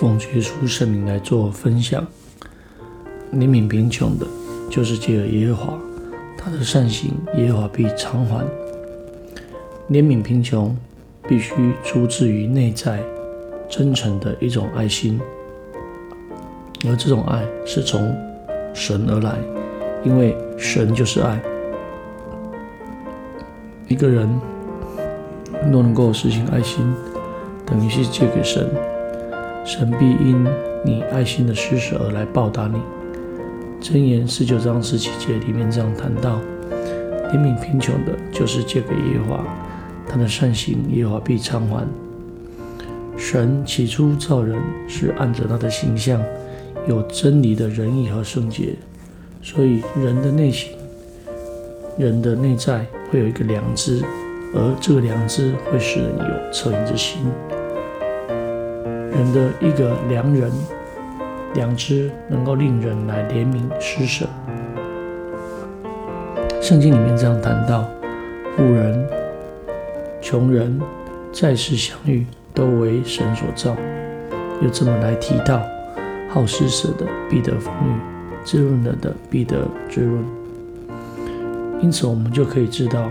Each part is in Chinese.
奉耶稣圣名来做分享。怜悯贫穷的，就是借着耶和华，他的善行，耶和华必偿还。怜悯贫穷，必须出自于内在真诚的一种爱心，而这种爱是从神而来，因为神就是爱。一个人若能够实行爱心，等于是借给神，神必因你爱心的施舍而来报答你。箴言十九章十七节里面这样谈到：怜悯贫穷的，就是借给耶和华，他的善行，耶和华必偿还。神起初造人是按着他的形象，有真理的仁义和圣洁，所以人的内心、人的内在会有一个良知，而这个良知会使人有恻隐之心。人的一个良人，良知能够令人来怜悯施舍。圣经里面这样谈到：富人、穷人，在世相遇，都为神所造。又这么来提到：好施舍的必得丰裕，滋润了的必得滋润。因此，我们就可以知道，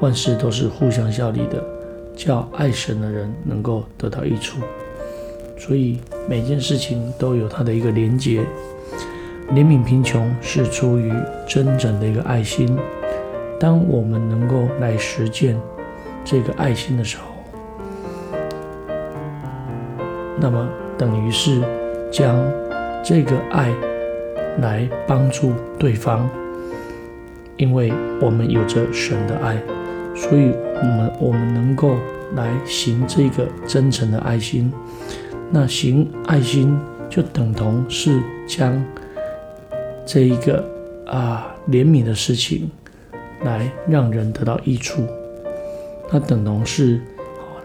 万事都是互相效力的，叫爱神的人能够得到益处。所以每件事情都有它的一个连结。怜悯贫穷是出于真正的一个爱心。当我们能够来实践这个爱心的时候，那么等于是将这个爱来帮助对方，因为我们有着神的爱，所以我们我们能够来行这个真诚的爱心。那行爱心就等同是将这一个啊怜悯的事情来让人得到益处，那等同是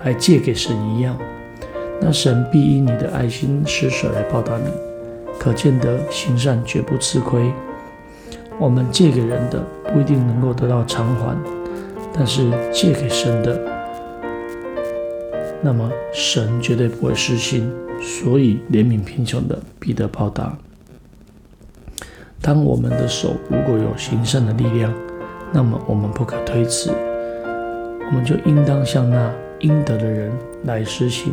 来借给神一样。那神必因你的爱心施舍来报答你，可见得行善绝不吃亏。我们借给人的不一定能够得到偿还，但是借给神的。那么神绝对不会失心，所以怜悯贫穷的必得报答。当我们的手如果有行善的力量，那么我们不可推辞，我们就应当向那应得的人来施行。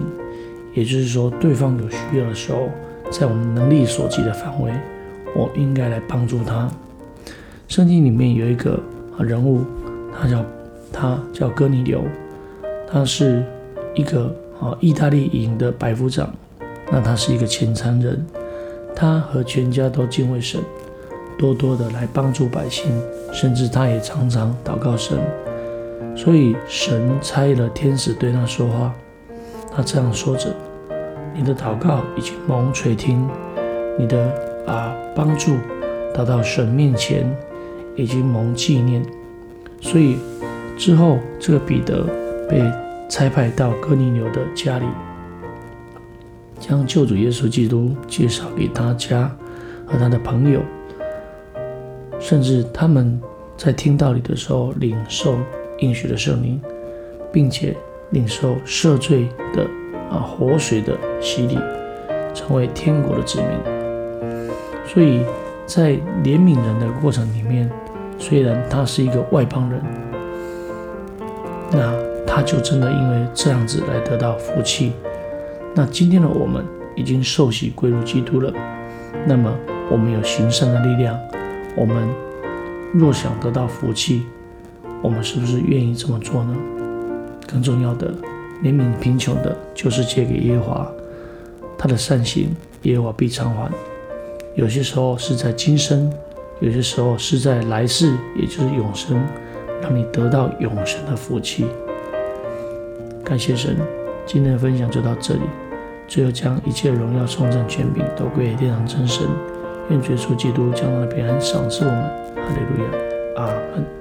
也就是说，对方有需要的时候，在我们能力所及的范围，我应该来帮助他。圣经里面有一个人物，他叫他叫哥尼流，他是。一个啊，意大利营的百夫长，那他是一个虔诚人，他和全家都敬畏神，多多的来帮助百姓，甚至他也常常祷告神，所以神差了天使对他说话，他这样说着：“你的祷告已经蒙垂听，你的啊帮助达到神面前，已经蒙纪念。”所以之后这个彼得被。差派到哥尼流的家里，将救主耶稣基督介绍给他家和他的朋友，甚至他们在听道理的时候领受应许的圣灵，并且领受赦罪的啊活水的洗礼，成为天国的子民。所以在怜悯人的过程里面，虽然他是一个外邦人，那。他就真的因为这样子来得到福气。那今天的我们已经受洗归入基督了，那么我们有行善的力量。我们若想得到福气，我们是不是愿意这么做呢？更重要的，怜悯贫穷的，就是借给耶和华，他的善行，耶和华必偿还。有些时候是在今生，有些时候是在来世，也就是永生，让你得到永生的福气。感谢神，今天的分享就到这里。最后将一切荣耀、颂赞、权柄都归给天堂真神。愿主耶稣基督将他的平安赏赐我们。哈利路亚，阿门。